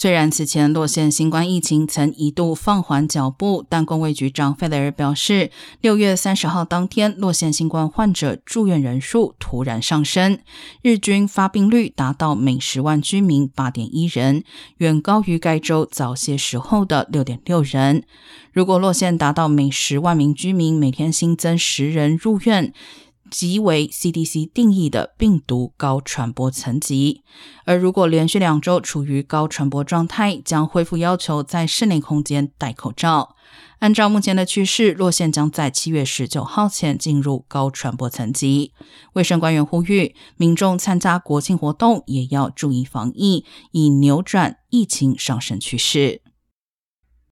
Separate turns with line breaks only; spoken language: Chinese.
虽然此前洛县新冠疫情曾一度放缓脚步，但公卫局长费雷尔表示，六月三十号当天，洛县新冠患者住院人数突然上升，日均发病率达到每十万居民八点一人，远高于该州早些时候的六点六人。如果洛县达到每十万名居民每天新增十人入院，即为 CDC 定义的病毒高传播层级，而如果连续两周处于高传播状态，将恢复要求在室内空间戴口罩。按照目前的趋势，洛县将在七月十九号前进入高传播层级。卫生官员呼吁民众参加国庆活动也要注意防疫，以扭转疫情上升趋势。